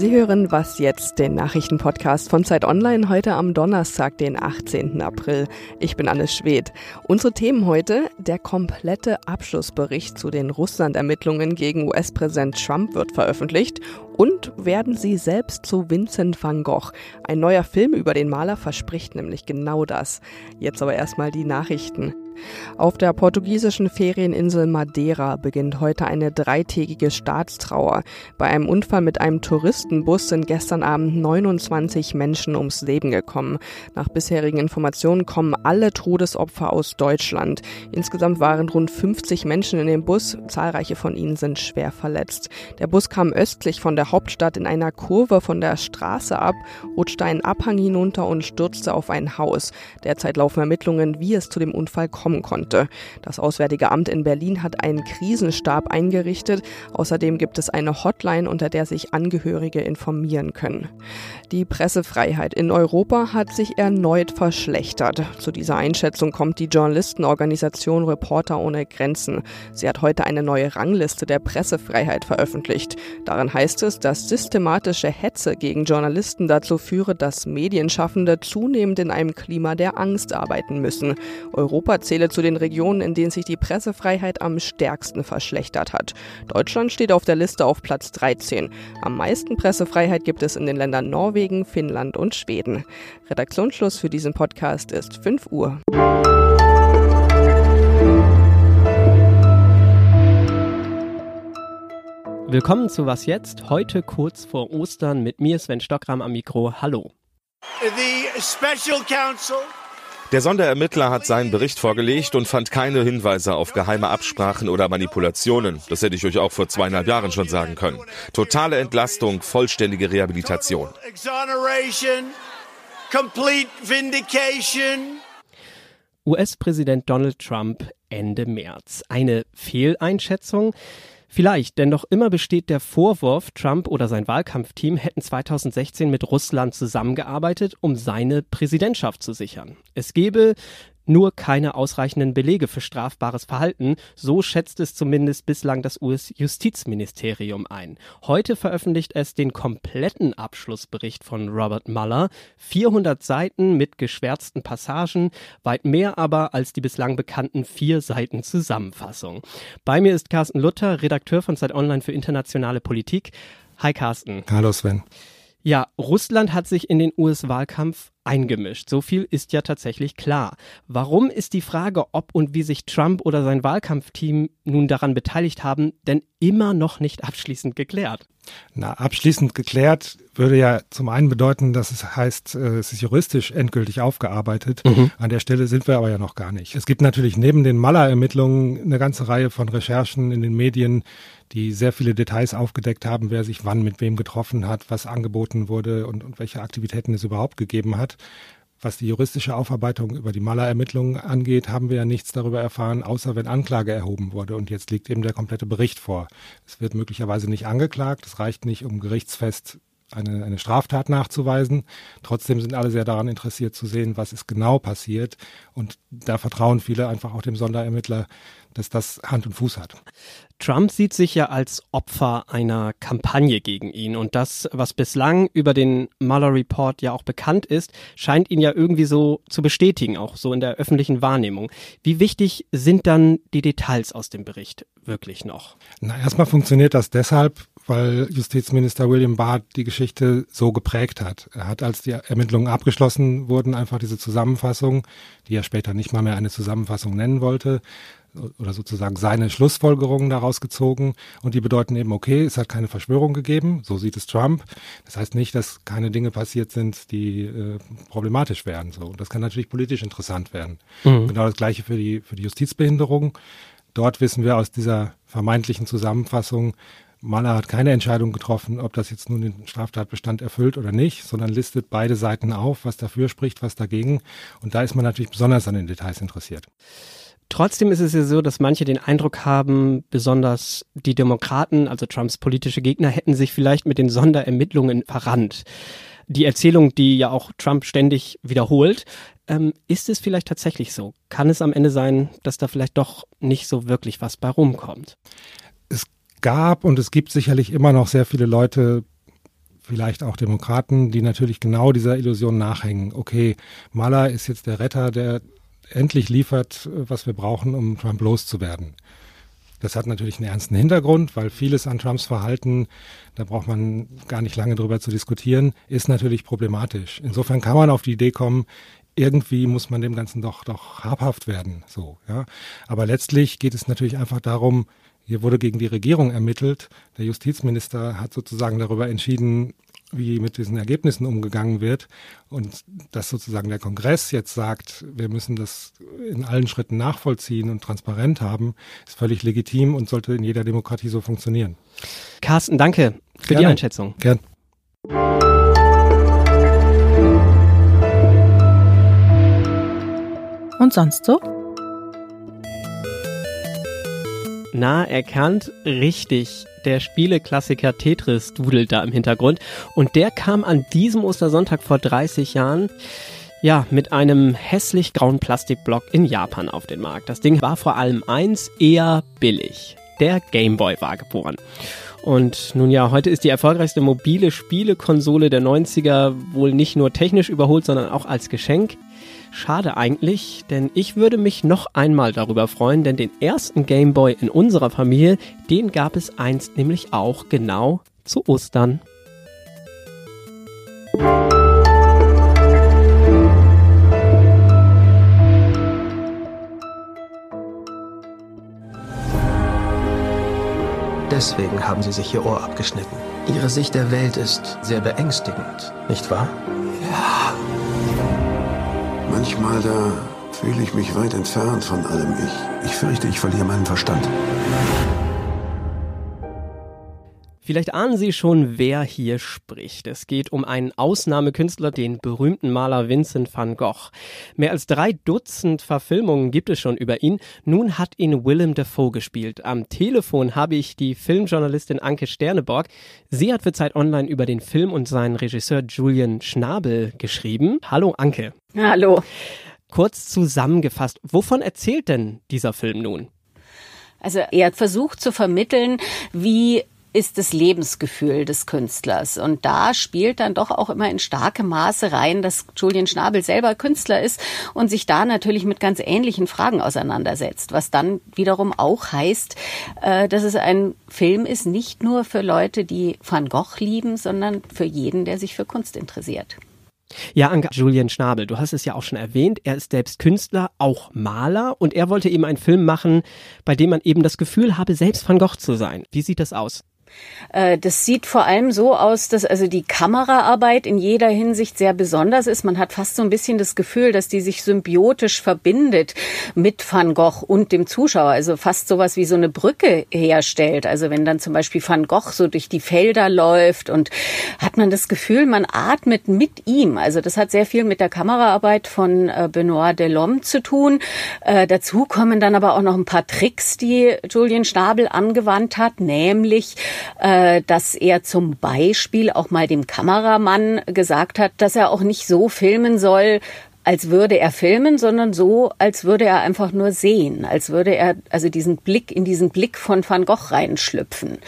Sie hören Was jetzt, den Nachrichtenpodcast von Zeit Online heute am Donnerstag, den 18. April. Ich bin Anne Schwedt. Unsere Themen heute, der komplette Abschlussbericht zu den Russland-Ermittlungen gegen US-Präsident Trump wird veröffentlicht und werden Sie selbst zu Vincent van Gogh. Ein neuer Film über den Maler verspricht nämlich genau das. Jetzt aber erstmal die Nachrichten. Auf der portugiesischen Ferieninsel Madeira beginnt heute eine dreitägige Staatstrauer. Bei einem Unfall mit einem Touristenbus sind gestern Abend 29 Menschen ums Leben gekommen. Nach bisherigen Informationen kommen alle Todesopfer aus Deutschland. Insgesamt waren rund 50 Menschen in dem Bus, zahlreiche von ihnen sind schwer verletzt. Der Bus kam östlich von der Hauptstadt in einer Kurve von der Straße ab, rutschte einen Abhang hinunter und stürzte auf ein Haus. Derzeit laufen Ermittlungen, wie es zu dem Unfall kommt kommen konnte. Das Auswärtige Amt in Berlin hat einen Krisenstab eingerichtet. Außerdem gibt es eine Hotline, unter der sich Angehörige informieren können. Die Pressefreiheit in Europa hat sich erneut verschlechtert. Zu dieser Einschätzung kommt die Journalistenorganisation Reporter ohne Grenzen. Sie hat heute eine neue Rangliste der Pressefreiheit veröffentlicht. Darin heißt es, dass systematische Hetze gegen Journalisten dazu führe, dass Medienschaffende zunehmend in einem Klima der Angst arbeiten müssen. Europa zähle zu den Regionen, in denen sich die Pressefreiheit am stärksten verschlechtert hat. Deutschland steht auf der Liste auf Platz 13. Am meisten Pressefreiheit gibt es in den Ländern Norwegen, Finnland und Schweden. Redaktionsschluss für diesen Podcast ist 5 Uhr. Willkommen zu Was jetzt? Heute kurz vor Ostern mit mir Sven Stockram am Mikro. Hallo. The Special Counsel der Sonderermittler hat seinen Bericht vorgelegt und fand keine Hinweise auf geheime Absprachen oder Manipulationen. Das hätte ich euch auch vor zweieinhalb Jahren schon sagen können. Totale Entlastung, vollständige Rehabilitation. US-Präsident Donald Trump Ende März. Eine Fehleinschätzung? Vielleicht, denn noch immer besteht der Vorwurf, Trump oder sein Wahlkampfteam hätten 2016 mit Russland zusammengearbeitet, um seine Präsidentschaft zu sichern. Es gebe nur keine ausreichenden Belege für strafbares Verhalten. So schätzt es zumindest bislang das US-Justizministerium ein. Heute veröffentlicht es den kompletten Abschlussbericht von Robert Mueller. 400 Seiten mit geschwärzten Passagen, weit mehr aber als die bislang bekannten vier Seiten Zusammenfassung. Bei mir ist Carsten Luther, Redakteur von Zeit Online für internationale Politik. Hi Carsten. Hallo Sven. Ja, Russland hat sich in den US-Wahlkampf eingemischt. So viel ist ja tatsächlich klar. Warum ist die Frage, ob und wie sich Trump oder sein Wahlkampfteam nun daran beteiligt haben, denn immer noch nicht abschließend geklärt? Na, abschließend geklärt würde ja zum einen bedeuten, dass es heißt, äh, es ist juristisch endgültig aufgearbeitet. Mhm. An der Stelle sind wir aber ja noch gar nicht. Es gibt natürlich neben den Maller-Ermittlungen eine ganze Reihe von Recherchen in den Medien, die sehr viele Details aufgedeckt haben, wer sich wann mit wem getroffen hat, was angeboten wurde und, und welche Aktivitäten es überhaupt gegeben hat. Was die juristische Aufarbeitung über die Maler-Ermittlungen angeht, haben wir ja nichts darüber erfahren, außer wenn Anklage erhoben wurde. Und jetzt liegt eben der komplette Bericht vor. Es wird möglicherweise nicht angeklagt. Es reicht nicht, um gerichtsfest eine, eine Straftat nachzuweisen. Trotzdem sind alle sehr daran interessiert zu sehen, was ist genau passiert. Und da vertrauen viele einfach auch dem Sonderermittler, dass das Hand und Fuß hat. Trump sieht sich ja als Opfer einer Kampagne gegen ihn. Und das, was bislang über den Mueller Report ja auch bekannt ist, scheint ihn ja irgendwie so zu bestätigen, auch so in der öffentlichen Wahrnehmung. Wie wichtig sind dann die Details aus dem Bericht wirklich noch? Na, erstmal funktioniert das deshalb, weil Justizminister William Barr die Geschichte so geprägt hat. Er hat, als die Ermittlungen abgeschlossen wurden, einfach diese Zusammenfassung, die er später nicht mal mehr eine Zusammenfassung nennen wollte, oder sozusagen seine Schlussfolgerungen daraus gezogen und die bedeuten eben, okay, es hat keine Verschwörung gegeben, so sieht es Trump. Das heißt nicht, dass keine Dinge passiert sind, die äh, problematisch wären. So, das kann natürlich politisch interessant werden. Mhm. Genau das gleiche für die für die Justizbehinderung. Dort wissen wir aus dieser vermeintlichen Zusammenfassung, Mahler hat keine Entscheidung getroffen, ob das jetzt nun den Straftatbestand erfüllt oder nicht, sondern listet beide Seiten auf, was dafür spricht, was dagegen. Und da ist man natürlich besonders an den Details interessiert. Trotzdem ist es ja so, dass manche den Eindruck haben, besonders die Demokraten, also Trumps politische Gegner, hätten sich vielleicht mit den Sonderermittlungen verrannt. Die Erzählung, die ja auch Trump ständig wiederholt, ähm, ist es vielleicht tatsächlich so? Kann es am Ende sein, dass da vielleicht doch nicht so wirklich was bei rumkommt? Gab und es gibt sicherlich immer noch sehr viele Leute, vielleicht auch Demokraten, die natürlich genau dieser Illusion nachhängen. Okay, Mala ist jetzt der Retter, der endlich liefert, was wir brauchen, um Trump loszuwerden. Das hat natürlich einen ernsten Hintergrund, weil vieles an Trumps Verhalten, da braucht man gar nicht lange drüber zu diskutieren, ist natürlich problematisch. Insofern kann man auf die Idee kommen, irgendwie muss man dem Ganzen doch, doch habhaft werden, so, ja. Aber letztlich geht es natürlich einfach darum, hier wurde gegen die Regierung ermittelt. Der Justizminister hat sozusagen darüber entschieden, wie mit diesen Ergebnissen umgegangen wird. Und dass sozusagen der Kongress jetzt sagt, wir müssen das in allen Schritten nachvollziehen und transparent haben, ist völlig legitim und sollte in jeder Demokratie so funktionieren. Carsten, danke für Gerne. die Einschätzung. Gern. Und sonst so? Na, erkannt, richtig. Der Spieleklassiker Tetris dudelt da im Hintergrund. Und der kam an diesem Ostersonntag vor 30 Jahren ja, mit einem hässlich grauen Plastikblock in Japan auf den Markt. Das Ding war vor allem eins eher billig. Der Gameboy war geboren. Und nun ja, heute ist die erfolgreichste mobile Spielekonsole der 90er wohl nicht nur technisch überholt, sondern auch als Geschenk. Schade eigentlich, denn ich würde mich noch einmal darüber freuen, denn den ersten Gameboy in unserer Familie, den gab es einst nämlich auch genau zu Ostern. Deswegen haben Sie sich Ihr Ohr abgeschnitten. Ihre Sicht der Welt ist sehr beängstigend, nicht wahr? Ja. Manchmal da fühle ich mich weit entfernt von allem Ich. Ich fürchte, ich verliere meinen Verstand. Vielleicht ahnen Sie schon, wer hier spricht. Es geht um einen Ausnahmekünstler, den berühmten Maler Vincent van Gogh. Mehr als drei Dutzend Verfilmungen gibt es schon über ihn. Nun hat ihn Willem Dafoe gespielt. Am Telefon habe ich die Filmjournalistin Anke Sterneborg. Sie hat für Zeit Online über den Film und seinen Regisseur Julian Schnabel geschrieben. Hallo Anke. Hallo. Kurz zusammengefasst, wovon erzählt denn dieser Film nun? Also er hat versucht zu vermitteln, wie ist das Lebensgefühl des Künstlers. Und da spielt dann doch auch immer in starkem Maße rein, dass Julian Schnabel selber Künstler ist und sich da natürlich mit ganz ähnlichen Fragen auseinandersetzt. Was dann wiederum auch heißt, äh, dass es ein Film ist, nicht nur für Leute, die Van Gogh lieben, sondern für jeden, der sich für Kunst interessiert. Ja, Anke, Julian Schnabel, du hast es ja auch schon erwähnt, er ist selbst Künstler, auch Maler und er wollte eben einen Film machen, bei dem man eben das Gefühl habe, selbst Van Gogh zu sein. Wie sieht das aus? Äh, das sieht vor allem so aus, dass also die Kameraarbeit in jeder Hinsicht sehr besonders ist. Man hat fast so ein bisschen das Gefühl, dass die sich symbiotisch verbindet mit Van Gogh und dem Zuschauer. Also fast sowas wie so eine Brücke herstellt. Also wenn dann zum Beispiel Van Gogh so durch die Felder läuft und hat man das Gefühl, man atmet mit ihm. Also das hat sehr viel mit der Kameraarbeit von äh, Benoit Delhomme zu tun. Äh, dazu kommen dann aber auch noch ein paar Tricks, die Julian Schnabel angewandt hat, nämlich äh, dass er zum Beispiel auch mal dem Kameramann gesagt hat, dass er auch nicht so filmen soll, als würde er filmen, sondern so, als würde er einfach nur sehen, als würde er also diesen Blick in diesen Blick von Van Gogh reinschlüpfen.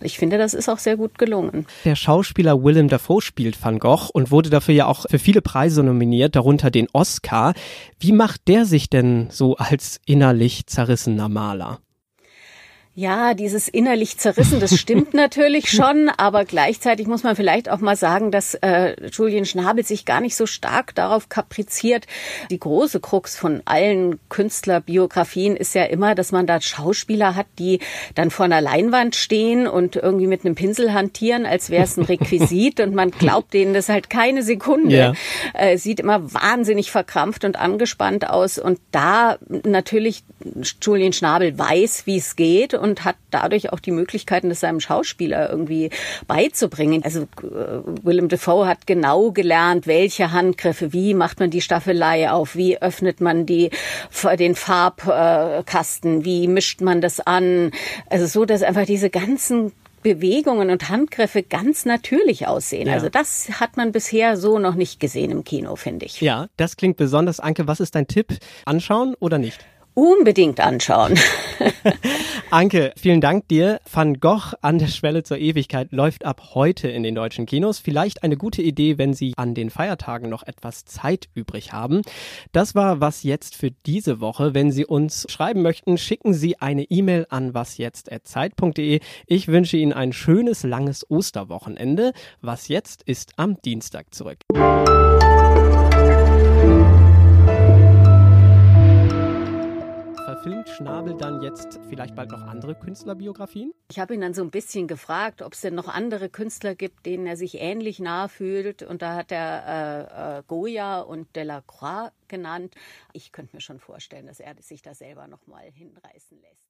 Ich finde, das ist auch sehr gut gelungen. Der Schauspieler Willem Dafoe spielt Van Gogh und wurde dafür ja auch für viele Preise nominiert, darunter den Oscar. Wie macht der sich denn so als innerlich zerrissener Maler? Ja, dieses innerlich zerrissen, das stimmt natürlich schon, aber gleichzeitig muss man vielleicht auch mal sagen, dass äh, Julian Schnabel sich gar nicht so stark darauf kapriziert. Die große Krux von allen Künstlerbiografien ist ja immer, dass man da Schauspieler hat, die dann vor einer Leinwand stehen und irgendwie mit einem Pinsel hantieren, als wäre es ein Requisit und man glaubt denen das halt keine Sekunde. Ja. Äh, sieht immer wahnsinnig verkrampft und angespannt aus und da natürlich Julian Schnabel weiß, wie es geht und hat dadurch auch die Möglichkeiten, das seinem Schauspieler irgendwie beizubringen. Also äh, Willem Dafoe hat genau gelernt, welche Handgriffe, wie macht man die Staffelei auf, wie öffnet man die, den Farbkasten, wie mischt man das an. Also so, dass einfach diese ganzen Bewegungen und Handgriffe ganz natürlich aussehen. Ja. Also das hat man bisher so noch nicht gesehen im Kino, finde ich. Ja, das klingt besonders. Anke, was ist dein Tipp? Anschauen oder nicht? Unbedingt anschauen. Anke, vielen Dank dir. Van Gogh an der Schwelle zur Ewigkeit läuft ab heute in den deutschen Kinos. Vielleicht eine gute Idee, wenn Sie an den Feiertagen noch etwas Zeit übrig haben. Das war was jetzt für diese Woche. Wenn Sie uns schreiben möchten, schicken Sie eine E-Mail an wasjetzt@zeit.de. Ich wünsche Ihnen ein schönes langes Osterwochenende. Was jetzt ist am Dienstag zurück. Vielleicht bald noch andere Künstlerbiografien? Ich habe ihn dann so ein bisschen gefragt, ob es denn noch andere Künstler gibt, denen er sich ähnlich nahe fühlt. Und da hat er äh, äh, Goya und Delacroix genannt. Ich könnte mir schon vorstellen, dass er sich da selber noch mal hinreißen lässt.